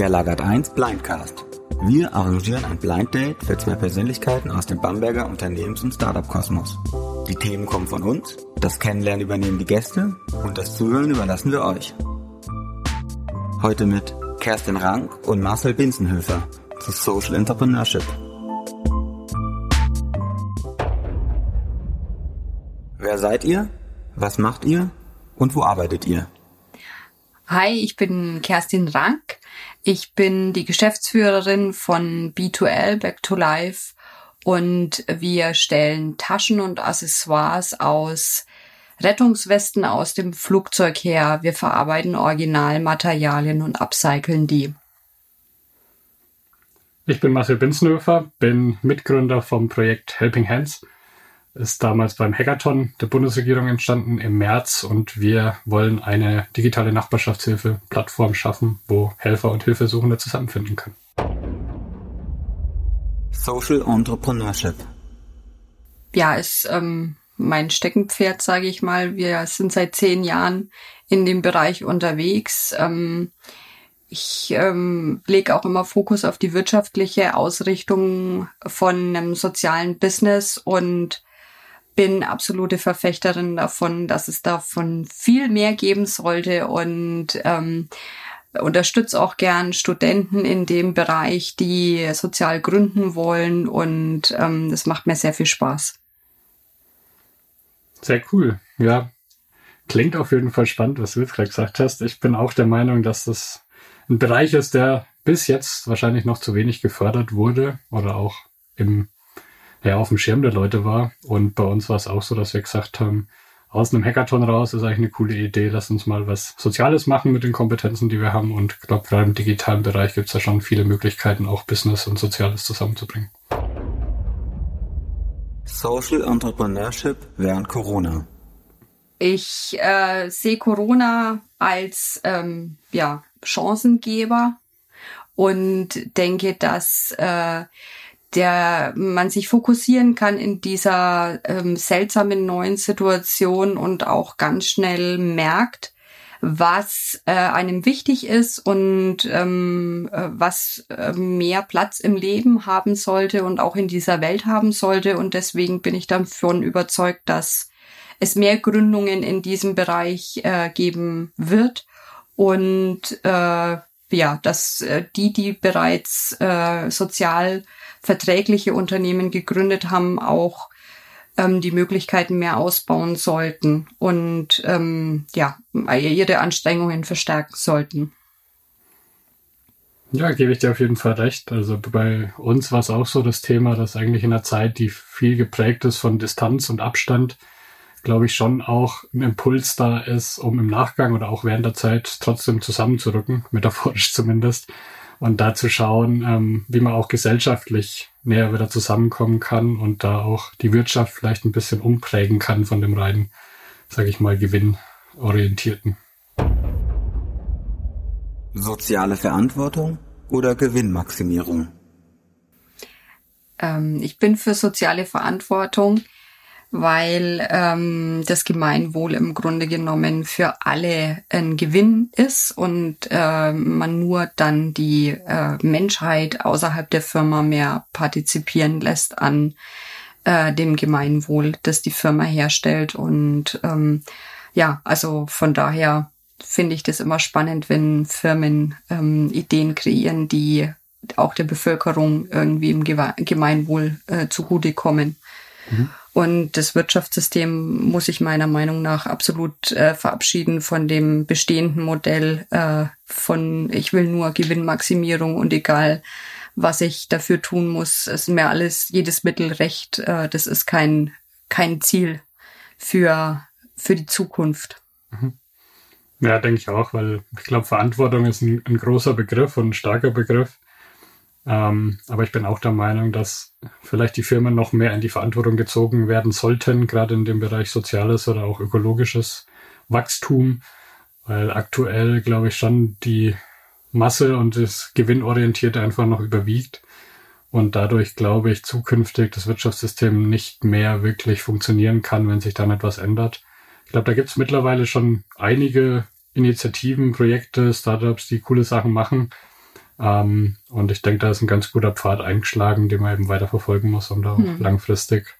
Der Lagert 1 Blindcast. Wir arrangieren ein Blind Date für zwei Persönlichkeiten aus dem Bamberger Unternehmens- und Startup-Kosmos. Die Themen kommen von uns, das Kennenlernen übernehmen die Gäste und das Zuhören überlassen wir euch. Heute mit Kerstin Rank und Marcel Binzenhöfer zu Social Entrepreneurship. Wer seid ihr? Was macht ihr? Und wo arbeitet ihr? Hi, ich bin Kerstin Rank. Ich bin die Geschäftsführerin von B2L Back to Life und wir stellen Taschen und Accessoires aus Rettungswesten aus dem Flugzeug her. Wir verarbeiten Originalmaterialien und upcyclen die. Ich bin Marcel Binzenhöfer, bin Mitgründer vom Projekt Helping Hands ist damals beim Hackathon der Bundesregierung entstanden im März und wir wollen eine digitale Nachbarschaftshilfe-Plattform schaffen, wo Helfer und Hilfesuchende zusammenfinden können. Social Entrepreneurship. Ja, ist ähm, mein Steckenpferd, sage ich mal. Wir sind seit zehn Jahren in dem Bereich unterwegs. Ähm, ich ähm, lege auch immer Fokus auf die wirtschaftliche Ausrichtung von einem sozialen Business und bin absolute Verfechterin davon, dass es davon viel mehr geben sollte und ähm, unterstütze auch gern Studenten in dem Bereich, die sozial gründen wollen und ähm, das macht mir sehr viel Spaß. Sehr cool. Ja, klingt auf jeden Fall spannend, was du jetzt gerade gesagt hast. Ich bin auch der Meinung, dass das ein Bereich ist, der bis jetzt wahrscheinlich noch zu wenig gefördert wurde oder auch im ja, auf dem Schirm der Leute war. Und bei uns war es auch so, dass wir gesagt haben, aus einem Hackathon raus ist eigentlich eine coole Idee, lass uns mal was Soziales machen mit den Kompetenzen, die wir haben. Und ich glaube, gerade im digitalen Bereich gibt es da schon viele Möglichkeiten, auch Business und Soziales zusammenzubringen. Social Entrepreneurship während Corona. Ich äh, sehe Corona als ähm, ja, Chancengeber und denke, dass äh, der man sich fokussieren kann in dieser ähm, seltsamen neuen Situation und auch ganz schnell merkt, was äh, einem wichtig ist und ähm, äh, was äh, mehr Platz im Leben haben sollte und auch in dieser Welt haben sollte. Und deswegen bin ich davon überzeugt, dass es mehr Gründungen in diesem Bereich äh, geben wird und äh, ja, dass äh, die, die bereits äh, sozial verträgliche Unternehmen gegründet haben, auch ähm, die Möglichkeiten mehr ausbauen sollten und ähm, ja, ihre Anstrengungen verstärken sollten. Ja, gebe ich dir auf jeden Fall recht. Also bei uns war es auch so das Thema, dass eigentlich in einer Zeit, die viel geprägt ist von Distanz und Abstand, glaube ich, schon auch ein Impuls da ist, um im Nachgang oder auch während der Zeit trotzdem zusammenzurücken, metaphorisch zumindest, und da zu schauen, ähm, wie man auch gesellschaftlich näher wieder zusammenkommen kann und da auch die Wirtschaft vielleicht ein bisschen umprägen kann von dem reinen, sage ich mal, gewinnorientierten. Soziale Verantwortung oder Gewinnmaximierung? Ähm, ich bin für soziale Verantwortung weil ähm, das Gemeinwohl im Grunde genommen für alle ein Gewinn ist und äh, man nur dann die äh, Menschheit außerhalb der Firma mehr partizipieren lässt an äh, dem Gemeinwohl, das die Firma herstellt. Und ähm, ja, also von daher finde ich das immer spannend, wenn Firmen ähm, Ideen kreieren, die auch der Bevölkerung irgendwie im Gemeinwohl äh, zugutekommen. Mhm. Und das Wirtschaftssystem muss sich meiner Meinung nach absolut äh, verabschieden von dem bestehenden Modell äh, von ich will nur Gewinnmaximierung und egal was ich dafür tun muss, ist mir alles, jedes Mittel recht. Äh, das ist kein, kein Ziel für, für die Zukunft. Mhm. Ja, denke ich auch, weil ich glaube, Verantwortung ist ein, ein großer Begriff und ein starker Begriff. Ähm, aber ich bin auch der Meinung, dass vielleicht die Firmen noch mehr in die Verantwortung gezogen werden sollten, gerade in dem Bereich soziales oder auch ökologisches Wachstum, weil aktuell, glaube ich, schon die Masse und das Gewinnorientierte einfach noch überwiegt. Und dadurch, glaube ich, zukünftig das Wirtschaftssystem nicht mehr wirklich funktionieren kann, wenn sich dann etwas ändert. Ich glaube, da gibt es mittlerweile schon einige Initiativen, Projekte, Startups, die coole Sachen machen Ähm, und ich denke, da ist ein ganz guter Pfad eingeschlagen, den man eben weiter verfolgen muss, um da mhm. langfristig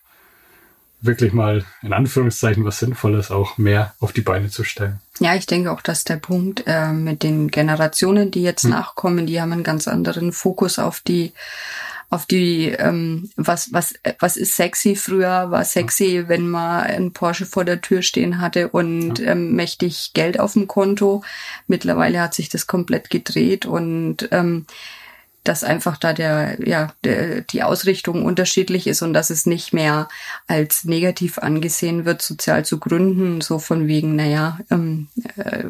wirklich mal in Anführungszeichen was Sinnvolles auch mehr auf die Beine zu stellen. Ja, ich denke auch, dass der Punkt äh, mit den Generationen, die jetzt hm. nachkommen, die haben einen ganz anderen Fokus auf die auf die, ähm, was, was, was ist sexy früher, war sexy, wenn man einen Porsche vor der Tür stehen hatte und ja. ähm, mächtig Geld auf dem Konto. Mittlerweile hat sich das komplett gedreht und ähm, dass einfach da der, ja, der, die Ausrichtung unterschiedlich ist und dass es nicht mehr als negativ angesehen wird, sozial zu gründen, so von wegen, naja, ähm, äh,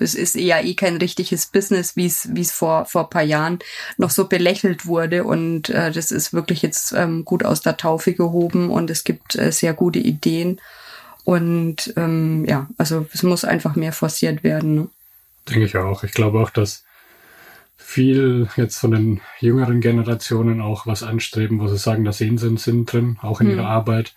es ist ja eh kein richtiges Business, wie es wie es vor vor paar Jahren noch so belächelt wurde und äh, das ist wirklich jetzt ähm, gut aus der Taufe gehoben und es gibt äh, sehr gute Ideen und ähm, ja, also es muss einfach mehr forciert werden. Ne? Denke ich auch. Ich glaube auch, dass viel jetzt von den jüngeren Generationen auch was anstreben, wo sie sagen, da sehen sie einen Sinn drin, auch in hm. ihrer Arbeit.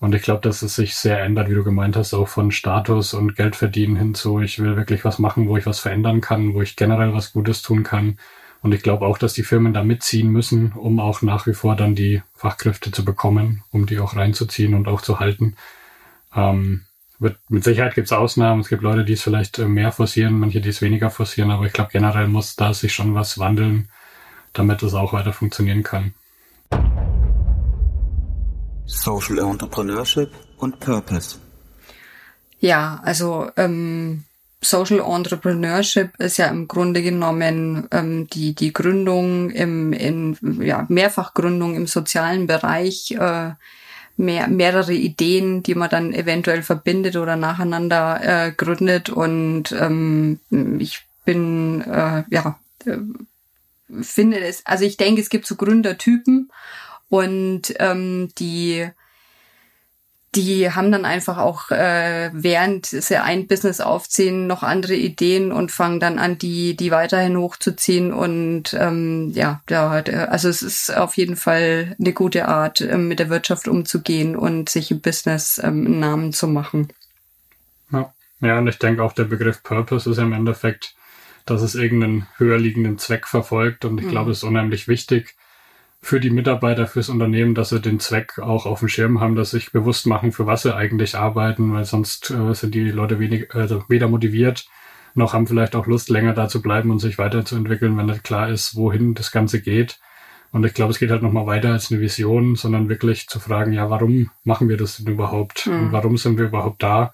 Und ich glaube, dass es sich sehr ändert, wie du gemeint hast, auch von Status und Geld verdienen hinzu. Ich will wirklich was machen, wo ich was verändern kann, wo ich generell was Gutes tun kann. Und ich glaube auch, dass die Firmen da mitziehen müssen, um auch nach wie vor dann die Fachkräfte zu bekommen, um die auch reinzuziehen und auch zu halten. Ähm, wird, mit Sicherheit gibt es Ausnahmen. Es gibt Leute, die es vielleicht äh, mehr forcieren, manche, die es weniger forcieren. Aber ich glaube, generell muss da sich schon was wandeln, damit es auch weiter funktionieren kann. Social Entrepreneurship und Purpose. Ja, also ähm, Social Entrepreneurship ist ja im Grunde genommen ähm, die die Gründung im in ja Mehrfachgründung im sozialen Bereich äh, mehr, mehrere Ideen, die man dann eventuell verbindet oder nacheinander äh, gründet. Und ähm, ich bin, äh, ja, äh, finde es, also ich denke, es gibt so Gründertypen und ähm, die die haben dann einfach auch, äh, während sie ein Business aufziehen, noch andere Ideen und fangen dann an, die, die weiterhin hochzuziehen. Und ähm, ja, da, also es ist auf jeden Fall eine gute Art, ähm, mit der Wirtschaft umzugehen und sich im Business ähm, einen Namen zu machen. Ja. ja, und ich denke auch der Begriff Purpose ist im Endeffekt, dass es irgendeinen höher liegenden Zweck verfolgt. Und ich mhm. glaube, es ist unheimlich wichtig, für die Mitarbeiter, fürs Unternehmen, dass sie den Zweck auch auf dem Schirm haben, dass sie sich bewusst machen, für was sie eigentlich arbeiten, weil sonst äh, sind die Leute wenig, also weder motiviert, noch haben vielleicht auch Lust, länger da zu bleiben und sich weiterzuentwickeln, wenn nicht klar ist, wohin das Ganze geht. Und ich glaube, es geht halt nochmal weiter als eine Vision, sondern wirklich zu fragen, ja, warum machen wir das denn überhaupt? Mhm. Und warum sind wir überhaupt da?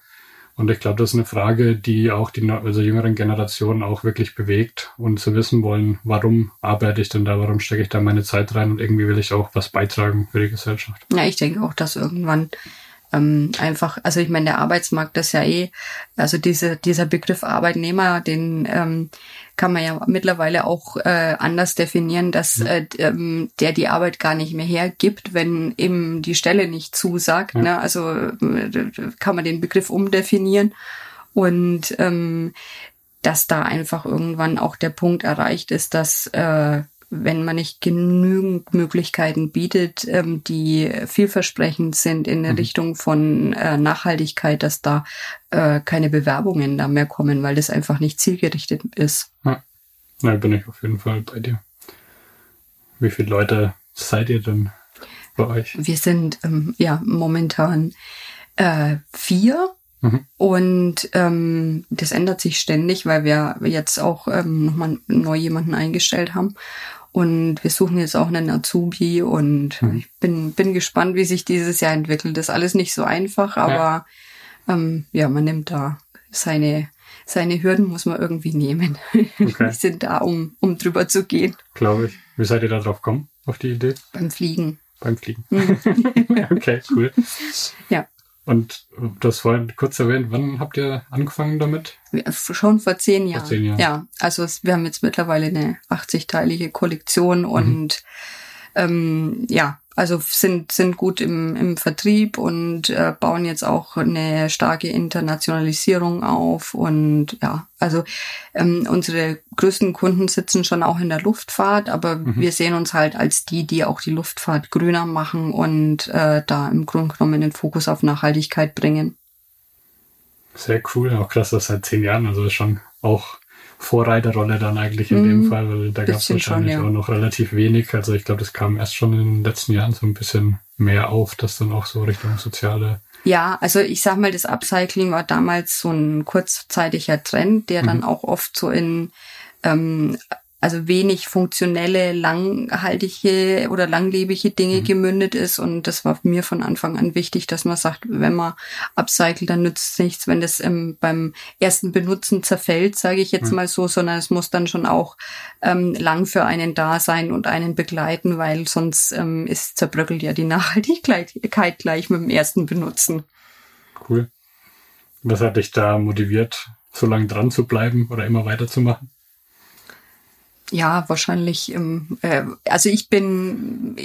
Und ich glaube, das ist eine Frage, die auch die also jüngeren Generationen auch wirklich bewegt und zu wissen wollen, warum arbeite ich denn da, warum stecke ich da meine Zeit rein und irgendwie will ich auch was beitragen für die Gesellschaft. Ja, ich denke auch, dass irgendwann ähm, einfach, also ich meine, der Arbeitsmarkt ist ja eh, also diese, dieser Begriff Arbeitnehmer, den ähm, kann man ja mittlerweile auch äh, anders definieren, dass äh, ähm, der die Arbeit gar nicht mehr hergibt, wenn eben die Stelle nicht zusagt. Ja. Ne? Also äh, kann man den Begriff umdefinieren. Und ähm, dass da einfach irgendwann auch der Punkt erreicht ist, dass äh, wenn man nicht genügend Möglichkeiten bietet, ähm, die vielversprechend sind in der mhm. Richtung von äh, Nachhaltigkeit, dass da äh, keine Bewerbungen da mehr kommen, weil das einfach nicht zielgerichtet ist. Ja, da bin ich auf jeden Fall bei dir. Wie viele Leute seid ihr denn bei euch? Wir sind ähm, ja momentan äh, vier. Mhm. Und ähm, das ändert sich ständig, weil wir jetzt auch ähm, nochmal neu jemanden eingestellt haben. Und wir suchen jetzt auch einen Azubi und hm. ich bin, bin gespannt, wie sich dieses Jahr entwickelt. Das ist alles nicht so einfach, aber ja, ähm, ja man nimmt da seine, seine Hürden muss man irgendwie nehmen. Okay. Die sind da, um, um drüber zu gehen. Glaube ich. Wie seid ihr da drauf gekommen, auf die Idee? Beim Fliegen. Beim Fliegen. Mhm. okay, cool. Ja. Und du hast vorhin kurz erwähnt, wann habt ihr angefangen damit? Schon vor zehn Jahren. Vor zehn Jahren. Ja, also es, wir haben jetzt mittlerweile eine 80-teilige Kollektion mhm. und ähm, ja, also sind, sind gut im, im Vertrieb und äh, bauen jetzt auch eine starke Internationalisierung auf. Und ja, also ähm, unsere größten Kunden sitzen schon auch in der Luftfahrt, aber mhm. wir sehen uns halt als die, die auch die Luftfahrt grüner machen und äh, da im Grunde genommen den Fokus auf Nachhaltigkeit bringen. Sehr cool, auch krass, das seit zehn Jahren, also schon auch Vorreiterrolle dann eigentlich in mm, dem mhm. Fall, weil da gab es wahrscheinlich schon, ja. auch noch relativ wenig. Also ich glaube, das kam erst schon in den letzten Jahren so ein bisschen mehr auf, dass dann auch so Richtung soziale ja, also ich sag mal, das Upcycling war damals so ein kurzzeitiger Trend, der dann mhm. auch oft so in ähm, also wenig funktionelle, langhaltige oder langlebige Dinge mhm. gemündet ist. Und das war mir von Anfang an wichtig, dass man sagt, wenn man upcycelt, dann nützt es nichts, wenn das ähm, beim ersten Benutzen zerfällt, sage ich jetzt mhm. mal so, sondern es muss dann schon auch ähm, lang für einen da sein und einen begleiten, weil sonst ähm, ist zerbröckelt ja die Nachhaltigkeit gleich mit dem ersten Benutzen. Cool. Was hat dich da motiviert, so lange dran zu bleiben oder immer weiterzumachen? Ja, wahrscheinlich, ähm, äh, also ich bin,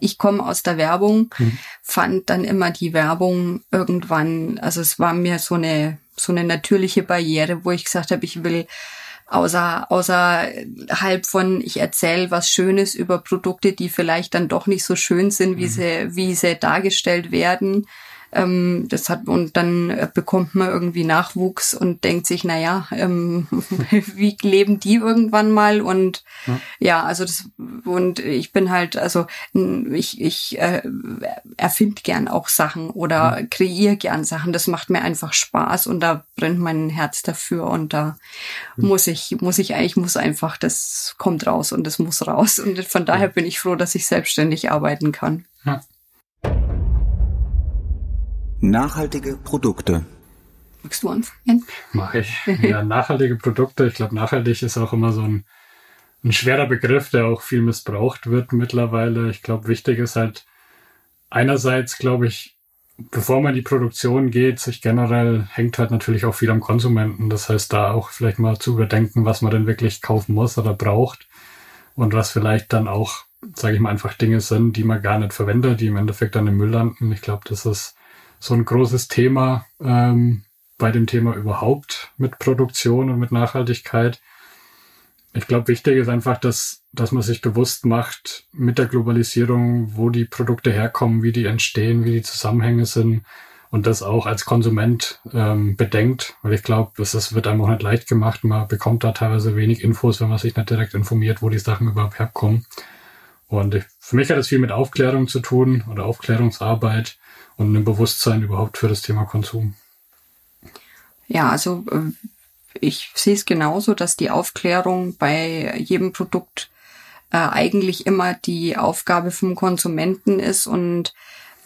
ich komme aus der Werbung, mhm. fand dann immer die Werbung irgendwann, also es war mir so eine, so eine natürliche Barriere, wo ich gesagt habe, ich will außer, außerhalb von, ich erzähle was Schönes über Produkte, die vielleicht dann doch nicht so schön sind, wie mhm. sie, wie sie dargestellt werden, ähm, das hat, und dann bekommt man irgendwie Nachwuchs und denkt sich, na ja, ähm, wie leben die irgendwann mal? Und ja. ja, also das, und ich bin halt, also ich, ich äh, erfinde gern auch Sachen oder ja. kreiere gern Sachen. Das macht mir einfach Spaß und da brennt mein Herz dafür und da ja. muss ich, muss ich eigentlich, muss einfach, das kommt raus und das muss raus. Und von daher bin ich froh, dass ich selbstständig arbeiten kann. Ja. Nachhaltige Produkte. Magst du anfangen? Mach ich. Ja, nachhaltige Produkte. Ich glaube, nachhaltig ist auch immer so ein, ein schwerer Begriff, der auch viel missbraucht wird mittlerweile. Ich glaube, wichtig ist halt einerseits, glaube ich, bevor man in die Produktion geht, sich generell hängt halt natürlich auch viel am Konsumenten. Das heißt, da auch vielleicht mal zu überdenken, was man denn wirklich kaufen muss oder braucht und was vielleicht dann auch, sage ich mal, einfach Dinge sind, die man gar nicht verwendet, die im Endeffekt dann im Müll landen. Ich glaube, das ist so ein großes Thema ähm, bei dem Thema überhaupt mit Produktion und mit Nachhaltigkeit. Ich glaube, wichtig ist einfach, dass, dass man sich bewusst macht mit der Globalisierung, wo die Produkte herkommen, wie die entstehen, wie die Zusammenhänge sind und das auch als Konsument ähm, bedenkt, weil ich glaube, das wird einem auch nicht leicht gemacht. Man bekommt da teilweise wenig Infos, wenn man sich nicht direkt informiert, wo die Sachen überhaupt herkommen. Und ich, für mich hat es viel mit Aufklärung zu tun oder Aufklärungsarbeit und einem Bewusstsein überhaupt für das Thema Konsum. Ja, also äh, ich sehe es genauso, dass die Aufklärung bei jedem Produkt äh, eigentlich immer die Aufgabe vom Konsumenten ist und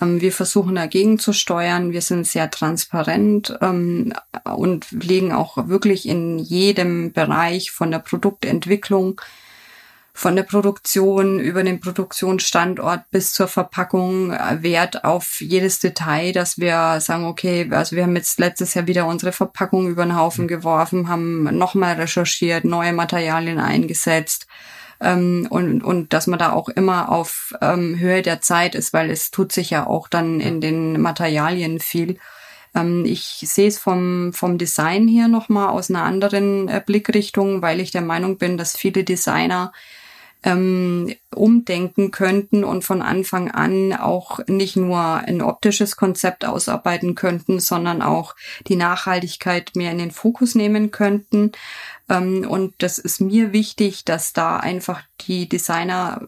ähm, wir versuchen dagegen zu steuern. Wir sind sehr transparent ähm, und legen auch wirklich in jedem Bereich von der Produktentwicklung von der Produktion über den Produktionsstandort bis zur Verpackung äh, Wert auf jedes Detail, dass wir sagen, okay, also wir haben jetzt letztes Jahr wieder unsere Verpackung über den Haufen geworfen, haben nochmal recherchiert, neue Materialien eingesetzt. Ähm, und, und dass man da auch immer auf ähm, Höhe der Zeit ist, weil es tut sich ja auch dann in den Materialien viel. Ähm, ich sehe es vom, vom Design hier nochmal aus einer anderen äh, Blickrichtung, weil ich der Meinung bin, dass viele Designer ähm, umdenken könnten und von Anfang an auch nicht nur ein optisches Konzept ausarbeiten könnten, sondern auch die Nachhaltigkeit mehr in den Fokus nehmen könnten. Ähm, und das ist mir wichtig, dass da einfach die Designer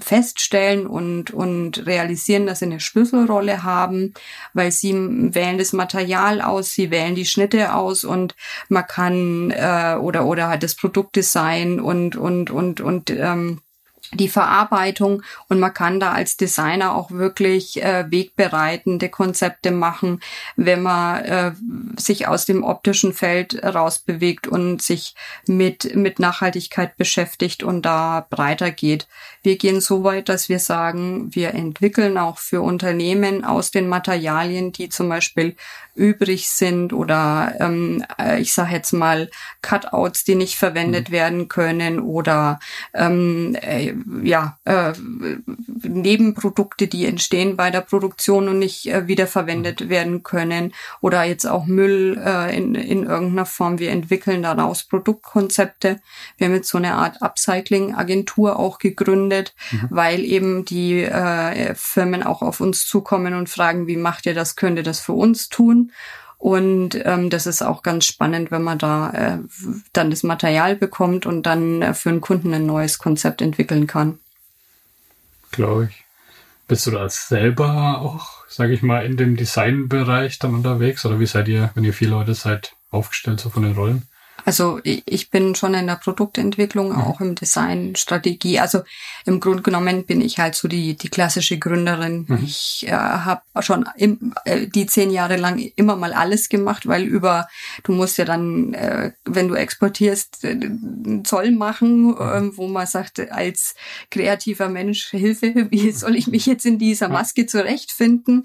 feststellen und, und realisieren, dass sie eine Schlüsselrolle haben, weil sie wählen das Material aus, sie wählen die Schnitte aus und man kann äh, oder oder halt das Produktdesign und und und und ähm, die Verarbeitung und man kann da als Designer auch wirklich äh, wegbereitende Konzepte machen, wenn man äh, sich aus dem optischen Feld rausbewegt und sich mit, mit Nachhaltigkeit beschäftigt und da breiter geht. Wir gehen so weit, dass wir sagen, wir entwickeln auch für Unternehmen aus den Materialien, die zum Beispiel übrig sind oder ähm, äh, ich sage jetzt mal Cutouts, die nicht verwendet mhm. werden können oder ähm, äh, ja äh, Nebenprodukte, die entstehen bei der Produktion und nicht äh, wiederverwendet mhm. werden können oder jetzt auch Müll äh, in, in irgendeiner Form. Wir entwickeln daraus Produktkonzepte. Wir haben jetzt so eine Art Upcycling-Agentur auch gegründet, mhm. weil eben die äh, Firmen auch auf uns zukommen und fragen, wie macht ihr das, könnt ihr das für uns tun? Und ähm, das ist auch ganz spannend, wenn man da äh, dann das Material bekommt und dann äh, für einen Kunden ein neues Konzept entwickeln kann. Glaube ich. Bist du da selber auch, sage ich mal, in dem Designbereich dann unterwegs? Oder wie seid ihr, wenn ihr vier Leute seid, aufgestellt so von den Rollen? Also ich bin schon in der Produktentwicklung, auch im Design, Strategie. Also im Grunde genommen bin ich halt so die, die klassische Gründerin. Mhm. Ich äh, habe schon im, äh, die zehn Jahre lang immer mal alles gemacht, weil über, du musst ja dann, äh, wenn du exportierst, äh, Zoll machen, äh, wo man sagt, als kreativer Mensch, Hilfe, wie soll ich mich jetzt in dieser Maske zurechtfinden?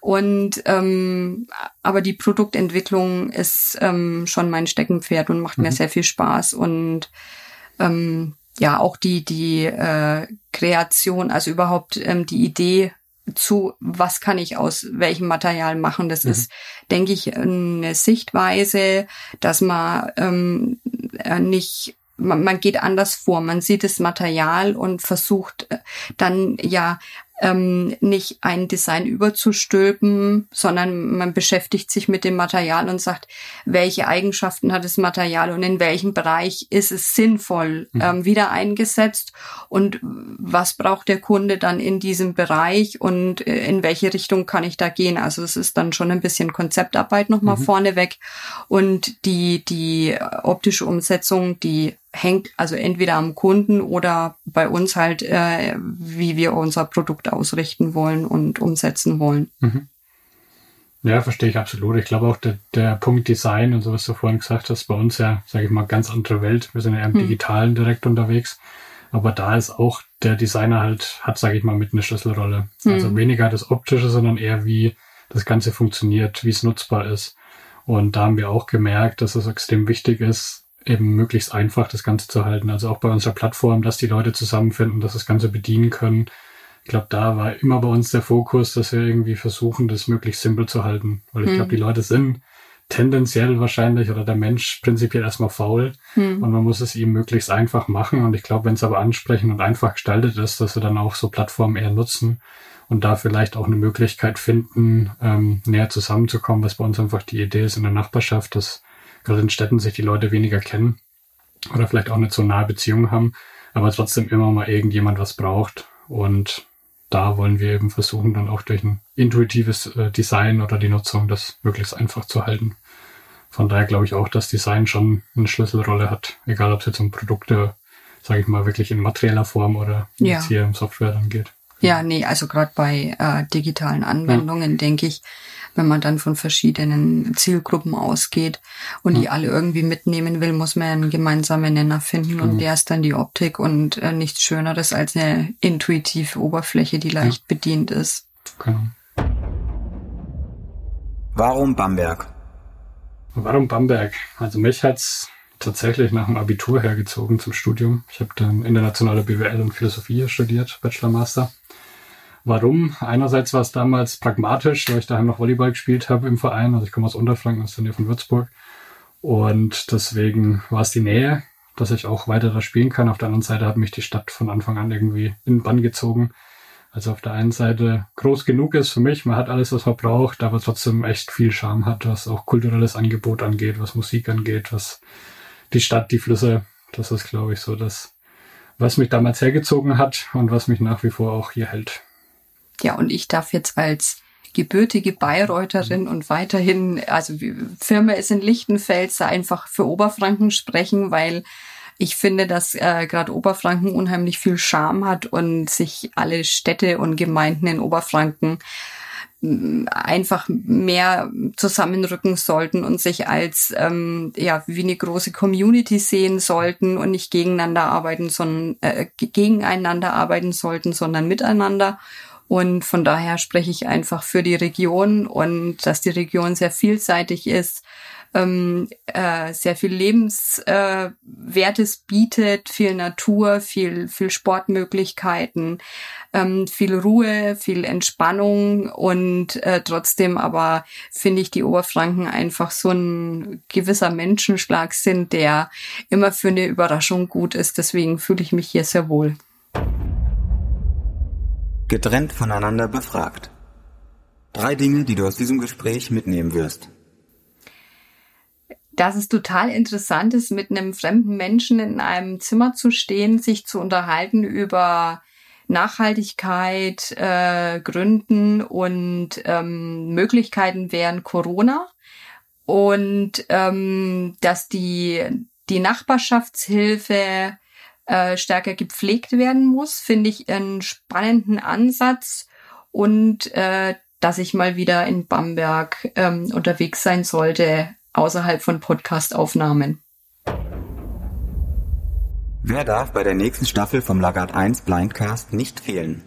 Und ähm, aber die Produktentwicklung ist ähm, schon mein Steckenpferd und macht mhm. mir sehr viel Spaß. Und ähm, ja, auch die, die äh, Kreation, also überhaupt ähm, die Idee zu, was kann ich aus welchem Material machen. Das mhm. ist, denke ich, eine Sichtweise, dass man ähm, äh, nicht man, man geht anders vor. Man sieht das Material und versucht äh, dann ja ähm, nicht ein Design überzustülpen, sondern man beschäftigt sich mit dem Material und sagt, welche Eigenschaften hat das Material und in welchem Bereich ist es sinnvoll mhm. ähm, wieder eingesetzt und was braucht der Kunde dann in diesem Bereich und äh, in welche Richtung kann ich da gehen. Also es ist dann schon ein bisschen Konzeptarbeit nochmal mhm. vorneweg und die, die optische Umsetzung, die hängt also entweder am Kunden oder bei uns halt, äh, wie wir unser Produkt ausrichten wollen und umsetzen wollen. Mhm. Ja, verstehe ich absolut. Ich glaube auch der, der Punkt Design und so, was du vorhin gesagt hast, bei uns ja, sage ich mal, ganz andere Welt. Wir sind ja im mhm. Digitalen direkt unterwegs. Aber da ist auch der Designer halt, hat, sage ich mal, mit eine Schlüsselrolle. Mhm. Also weniger das Optische, sondern eher wie das Ganze funktioniert, wie es nutzbar ist. Und da haben wir auch gemerkt, dass es extrem wichtig ist, eben möglichst einfach das Ganze zu halten. Also auch bei unserer Plattform, dass die Leute zusammenfinden, dass das Ganze bedienen können. Ich glaube, da war immer bei uns der Fokus, dass wir irgendwie versuchen, das möglichst simpel zu halten. Weil ich hm. glaube, die Leute sind tendenziell wahrscheinlich oder der Mensch prinzipiell erstmal faul hm. und man muss es ihm möglichst einfach machen. Und ich glaube, wenn es aber ansprechend und einfach gestaltet ist, dass wir dann auch so Plattformen eher nutzen und da vielleicht auch eine Möglichkeit finden, ähm, näher zusammenzukommen, was bei uns einfach die Idee ist in der Nachbarschaft, dass gerade in Städten sich die Leute weniger kennen oder vielleicht auch nicht so nahe Beziehungen haben, aber trotzdem immer mal irgendjemand was braucht. Und da wollen wir eben versuchen, dann auch durch ein intuitives äh, Design oder die Nutzung das möglichst einfach zu halten. Von daher glaube ich auch, dass Design schon eine Schlüsselrolle hat, egal ob es jetzt um Produkte, sage ich mal, wirklich in materieller Form oder ja. jetzt hier im Software dann geht. Ja, nee, also gerade bei äh, digitalen Anwendungen ja. denke ich, wenn man dann von verschiedenen Zielgruppen ausgeht und die alle irgendwie mitnehmen will, muss man einen gemeinsamen Nenner finden und der ist dann die Optik und äh, nichts Schöneres als eine intuitive Oberfläche, die leicht ja. bedient ist. Genau. Warum Bamberg? Warum Bamberg? Also mich hat's tatsächlich nach dem Abitur hergezogen zum Studium. Ich habe dann internationale BWL und Philosophie studiert, Bachelor Master. Warum? Einerseits war es damals pragmatisch, weil ich daheim noch Volleyball gespielt habe im Verein. Also ich komme aus Unterfranken, aus der Nähe von Würzburg. Und deswegen war es die Nähe, dass ich auch weiter da spielen kann. Auf der anderen Seite hat mich die Stadt von Anfang an irgendwie in den Bann gezogen. Also auf der einen Seite groß genug ist für mich, man hat alles, was man braucht, aber trotzdem echt viel Charme hat, was auch kulturelles Angebot angeht, was Musik angeht, was die Stadt, die Flüsse, das ist, glaube ich, so das, was mich damals hergezogen hat und was mich nach wie vor auch hier hält. Ja, und ich darf jetzt als gebürtige Bayreutherin und weiterhin, also Firma ist in Lichtenfels, einfach für Oberfranken sprechen, weil ich finde, dass äh, gerade Oberfranken unheimlich viel Charme hat und sich alle Städte und Gemeinden in Oberfranken einfach mehr zusammenrücken sollten und sich als ähm, ja wie eine große Community sehen sollten und nicht gegeneinander arbeiten, sondern äh, gegeneinander arbeiten sollten, sondern miteinander. Und von daher spreche ich einfach für die Region und dass die Region sehr vielseitig ist, ähm, äh, sehr viel Lebenswertes äh, bietet, viel Natur, viel, viel Sportmöglichkeiten, ähm, viel Ruhe, viel Entspannung und äh, trotzdem aber finde ich die Oberfranken einfach so ein gewisser Menschenschlag sind, der immer für eine Überraschung gut ist. Deswegen fühle ich mich hier sehr wohl getrennt voneinander befragt. Drei Dinge, die du aus diesem Gespräch mitnehmen wirst. dass es total interessant ist, mit einem fremden Menschen in einem Zimmer zu stehen, sich zu unterhalten über Nachhaltigkeit, äh, Gründen und ähm, Möglichkeiten während Corona. Und ähm, dass die, die Nachbarschaftshilfe äh, stärker gepflegt werden muss, finde ich einen spannenden Ansatz. Und äh, dass ich mal wieder in Bamberg ähm, unterwegs sein sollte, außerhalb von Podcastaufnahmen. Wer darf bei der nächsten Staffel vom Lagarde 1 Blindcast nicht fehlen?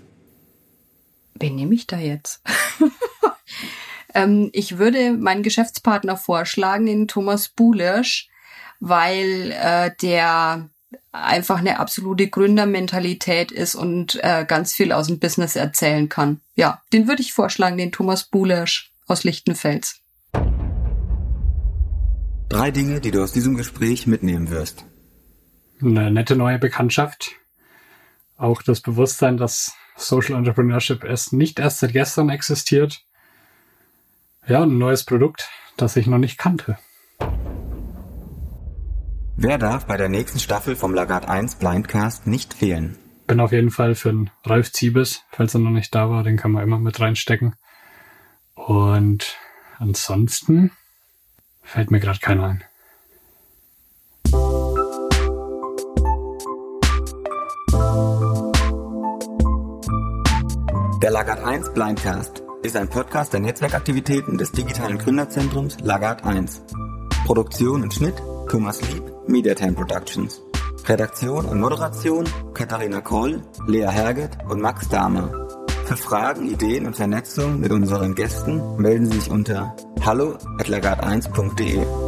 Wen nehme ich da jetzt? ähm, ich würde meinen Geschäftspartner vorschlagen, den Thomas Bulirsch, weil äh, der einfach eine absolute Gründermentalität ist und äh, ganz viel aus dem Business erzählen kann. Ja, den würde ich vorschlagen, den Thomas Bulirsch aus Lichtenfels. Drei Dinge, die du aus diesem Gespräch mitnehmen wirst. Eine nette neue Bekanntschaft. Auch das Bewusstsein, dass Social Entrepreneurship erst nicht erst seit gestern existiert. Ja, ein neues Produkt, das ich noch nicht kannte. Wer darf bei der nächsten Staffel vom Lagarde 1 Blindcast nicht fehlen? Bin auf jeden Fall für einen Ralf Ziebes, falls er noch nicht da war, den kann man immer mit reinstecken. Und ansonsten Fällt mir gerade keiner ein. Der Lagat 1 Blindcast ist ein Podcast der Netzwerkaktivitäten des digitalen Gründerzentrums Lagat 1. Produktion und Schnitt Thomas Lieb, Mediatime Productions. Redaktion und Moderation Katharina Kroll, Lea Herget und Max Dahmer. Für Fragen, Ideen und Vernetzung mit unseren Gästen melden Sie sich unter hallo at 1de